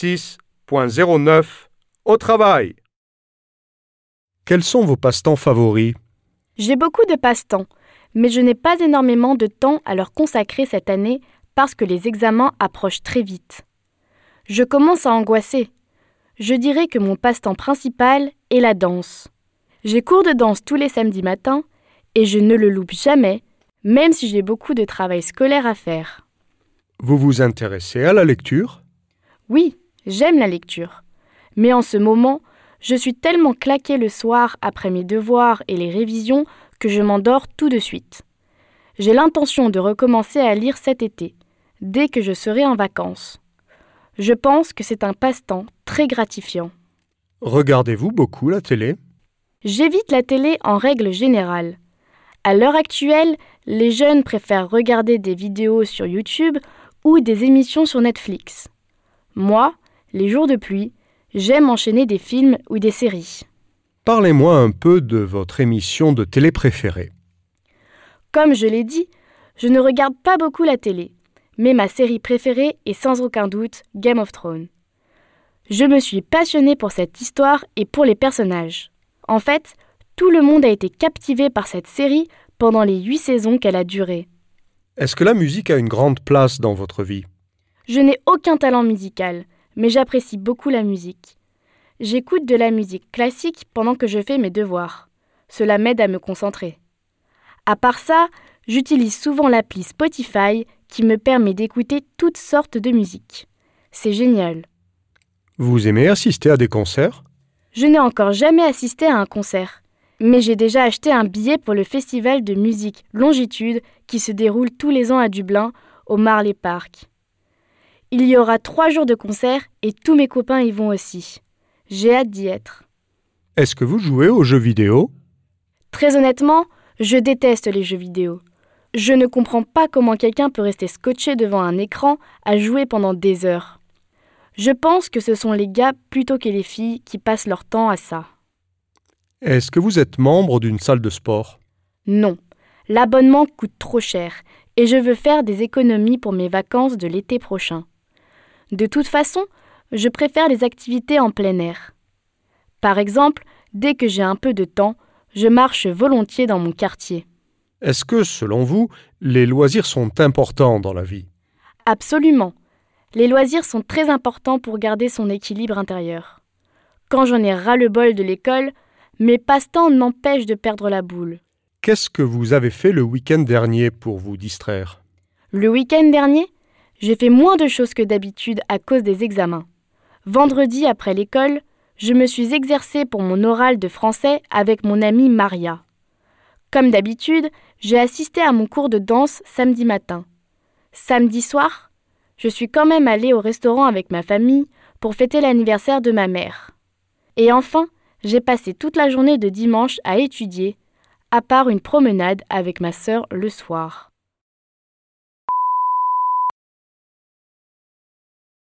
6.09 Au travail. Quels sont vos passe-temps favoris? J'ai beaucoup de passe-temps, mais je n'ai pas énormément de temps à leur consacrer cette année parce que les examens approchent très vite. Je commence à angoisser. Je dirais que mon passe-temps principal est la danse. J'ai cours de danse tous les samedis matins et je ne le loupe jamais, même si j'ai beaucoup de travail scolaire à faire. Vous vous intéressez à la lecture? Oui, j'aime la lecture. Mais en ce moment, je suis tellement claquée le soir après mes devoirs et les révisions que je m'endors tout de suite. J'ai l'intention de recommencer à lire cet été, dès que je serai en vacances. Je pense que c'est un passe-temps très gratifiant. Regardez-vous beaucoup la télé? J'évite la télé en règle générale. À l'heure actuelle, les jeunes préfèrent regarder des vidéos sur YouTube ou des émissions sur Netflix. Moi, les jours de pluie, j'aime enchaîner des films ou des séries. Parlez-moi un peu de votre émission de télé préférée. Comme je l'ai dit, je ne regarde pas beaucoup la télé, mais ma série préférée est sans aucun doute Game of Thrones. Je me suis passionnée pour cette histoire et pour les personnages. En fait, tout le monde a été captivé par cette série pendant les huit saisons qu'elle a duré. Est-ce que la musique a une grande place dans votre vie? Je n'ai aucun talent musical, mais j'apprécie beaucoup la musique. J'écoute de la musique classique pendant que je fais mes devoirs. Cela m'aide à me concentrer. À part ça, j'utilise souvent l'appli Spotify qui me permet d'écouter toutes sortes de musique. C'est génial. Vous aimez assister à des concerts? Je n'ai encore jamais assisté à un concert, mais j'ai déjà acheté un billet pour le festival de musique Longitude qui se déroule tous les ans à Dublin, au Marley Park. Il y aura trois jours de concert et tous mes copains y vont aussi. J'ai hâte d'y être. Est-ce que vous jouez aux jeux vidéo? Très honnêtement, je déteste les jeux vidéo. Je ne comprends pas comment quelqu'un peut rester scotché devant un écran à jouer pendant des heures. Je pense que ce sont les gars plutôt que les filles qui passent leur temps à ça. Est-ce que vous êtes membre d'une salle de sport? Non, l'abonnement coûte trop cher et je veux faire des économies pour mes vacances de l'été prochain. De toute façon, je préfère les activités en plein air. Par exemple, dès que j'ai un peu de temps, je marche volontiers dans mon quartier. Est-ce que, selon vous, les loisirs sont importants dans la vie? Absolument. Les loisirs sont très importants pour garder son équilibre intérieur. Quand j'en ai ras le bol de l'école, mes passe-temps m'empêchent de perdre la boule. Qu'est-ce que vous avez fait le week-end dernier pour vous distraire? Le week-end dernier, j'ai fait moins de choses que d'habitude à cause des examens. Vendredi après l'école, je me suis exercée pour mon oral de français avec mon amie Maria. Comme d'habitude, j'ai assisté à mon cours de danse samedi matin. Samedi soir, je suis quand même allée au restaurant avec ma famille pour fêter l'anniversaire de ma mère. Et enfin, j'ai passé toute la journée de dimanche à étudier, à part une promenade avec ma sœur le soir.